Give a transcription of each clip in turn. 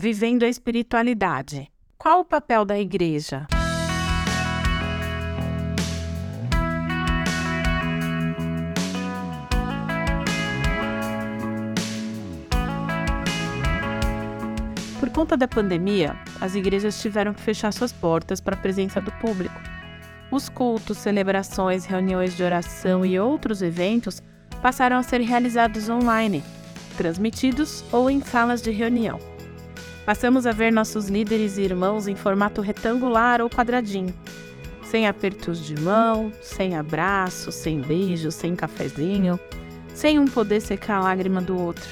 Vivendo a espiritualidade. Qual o papel da igreja? Por conta da pandemia, as igrejas tiveram que fechar suas portas para a presença do público. Os cultos, celebrações, reuniões de oração e outros eventos passaram a ser realizados online, transmitidos ou em salas de reunião. Passamos a ver nossos líderes e irmãos em formato retangular ou quadradinho, sem apertos de mão, sem abraço, sem beijo, sem cafezinho, sem um poder secar a lágrima do outro.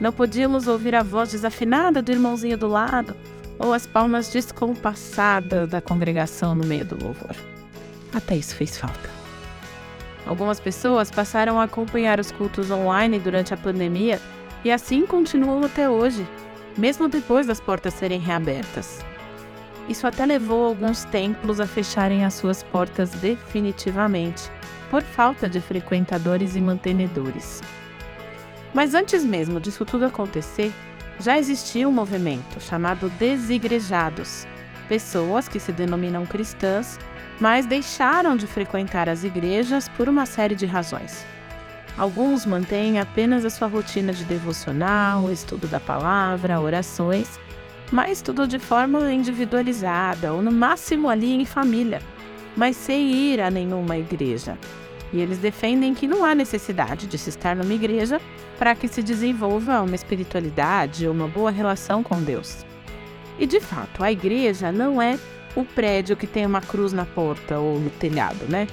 Não podíamos ouvir a voz desafinada do irmãozinho do lado ou as palmas descompassadas da congregação no meio do louvor. Até isso fez falta. Algumas pessoas passaram a acompanhar os cultos online durante a pandemia e assim continuam até hoje, mesmo depois das portas serem reabertas. Isso até levou alguns templos a fecharem as suas portas definitivamente, por falta de frequentadores e mantenedores. Mas antes mesmo disso tudo acontecer, já existia um movimento chamado Desigrejados, pessoas que se denominam cristãs, mas deixaram de frequentar as igrejas por uma série de razões. Alguns mantêm apenas a sua rotina de devocional, estudo da palavra, orações, mas tudo de forma individualizada ou no máximo ali em família, mas sem ir a nenhuma igreja. E eles defendem que não há necessidade de se estar numa igreja para que se desenvolva uma espiritualidade ou uma boa relação com Deus. E de fato, a igreja não é o prédio que tem uma cruz na porta ou no telhado, né?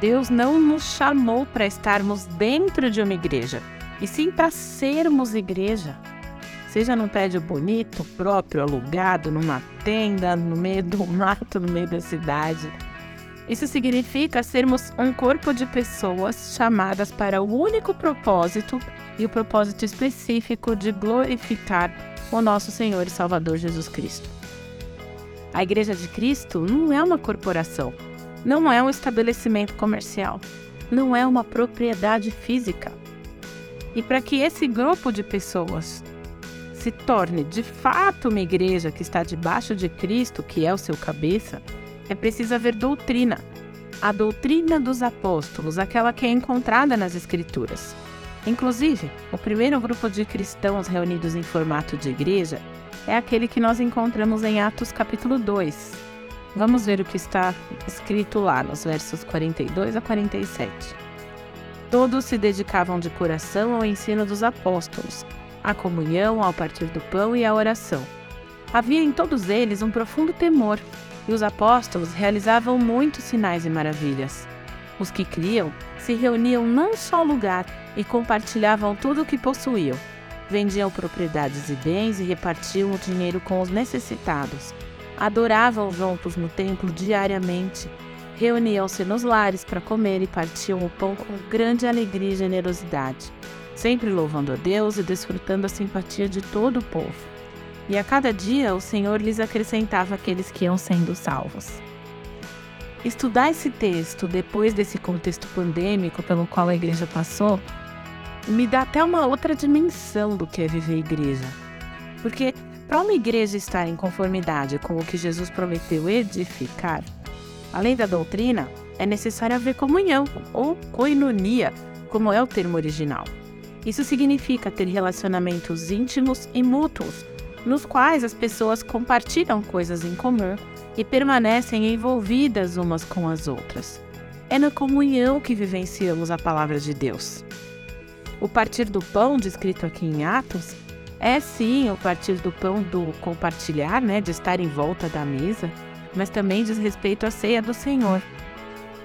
Deus não nos chamou para estarmos dentro de uma igreja, e sim para sermos igreja. Seja num prédio bonito, próprio, alugado, numa tenda, no meio do mato, no meio da cidade. Isso significa sermos um corpo de pessoas chamadas para o único propósito e o propósito específico de glorificar o nosso Senhor e Salvador Jesus Cristo. A Igreja de Cristo não é uma corporação, não é um estabelecimento comercial, não é uma propriedade física. E para que esse grupo de pessoas se torne de fato uma igreja que está debaixo de Cristo, que é o seu cabeça, é preciso haver doutrina. A doutrina dos apóstolos, aquela que é encontrada nas Escrituras. Inclusive, o primeiro grupo de cristãos reunidos em formato de igreja é aquele que nós encontramos em Atos capítulo 2, Vamos ver o que está escrito lá nos versos 42 a 47. Todos se dedicavam de coração ao ensino dos apóstolos, à comunhão, ao partir do pão e à oração. Havia em todos eles um profundo temor, e os apóstolos realizavam muitos sinais e maravilhas. Os que criam se reuniam num só lugar e compartilhavam tudo o que possuíam. Vendiam propriedades e bens e repartiam o dinheiro com os necessitados adoravam juntos no templo diariamente, reuniam-se nos lares para comer e partiam o pão com grande alegria e generosidade, sempre louvando a Deus e desfrutando a simpatia de todo o povo. E a cada dia o Senhor lhes acrescentava aqueles que iam sendo salvos. Estudar esse texto depois desse contexto pandêmico pelo qual a igreja passou me dá até uma outra dimensão do que é viver igreja. Porque para uma igreja estar em conformidade com o que Jesus prometeu edificar, além da doutrina, é necessário haver comunhão, ou koinonia, como é o termo original. Isso significa ter relacionamentos íntimos e mútuos, nos quais as pessoas compartilham coisas em comum e permanecem envolvidas umas com as outras. É na comunhão que vivenciamos a palavra de Deus. O partir do pão, descrito aqui em Atos, é sim o partir do pão do compartilhar, né, de estar em volta da mesa, mas também diz respeito à ceia do Senhor.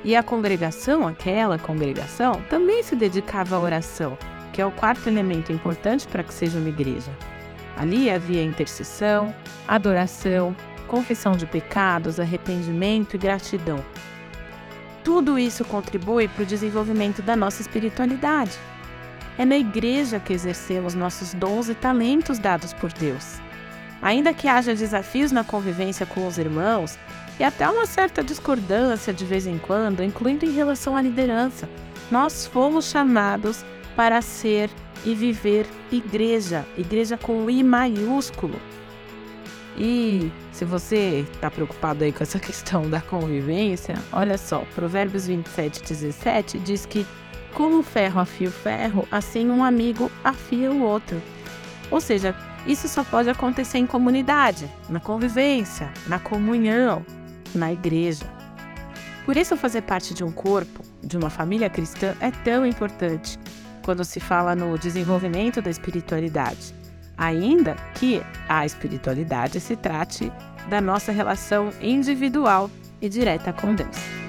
E a congregação, aquela congregação, também se dedicava à oração, que é o quarto elemento importante para que seja uma igreja. Ali havia intercessão, adoração, confissão de pecados, arrependimento e gratidão. Tudo isso contribui para o desenvolvimento da nossa espiritualidade. É na igreja que exercemos nossos dons e talentos dados por Deus. Ainda que haja desafios na convivência com os irmãos e até uma certa discordância de vez em quando, incluindo em relação à liderança, nós fomos chamados para ser e viver igreja, igreja com I maiúsculo. E se você está preocupado aí com essa questão da convivência, olha só, Provérbios 27, 17 diz que como o ferro afia o ferro, assim um amigo afia o outro. Ou seja, isso só pode acontecer em comunidade, na convivência, na comunhão, na igreja. Por isso, fazer parte de um corpo, de uma família cristã, é tão importante quando se fala no desenvolvimento da espiritualidade. Ainda que a espiritualidade se trate da nossa relação individual e direta com Deus.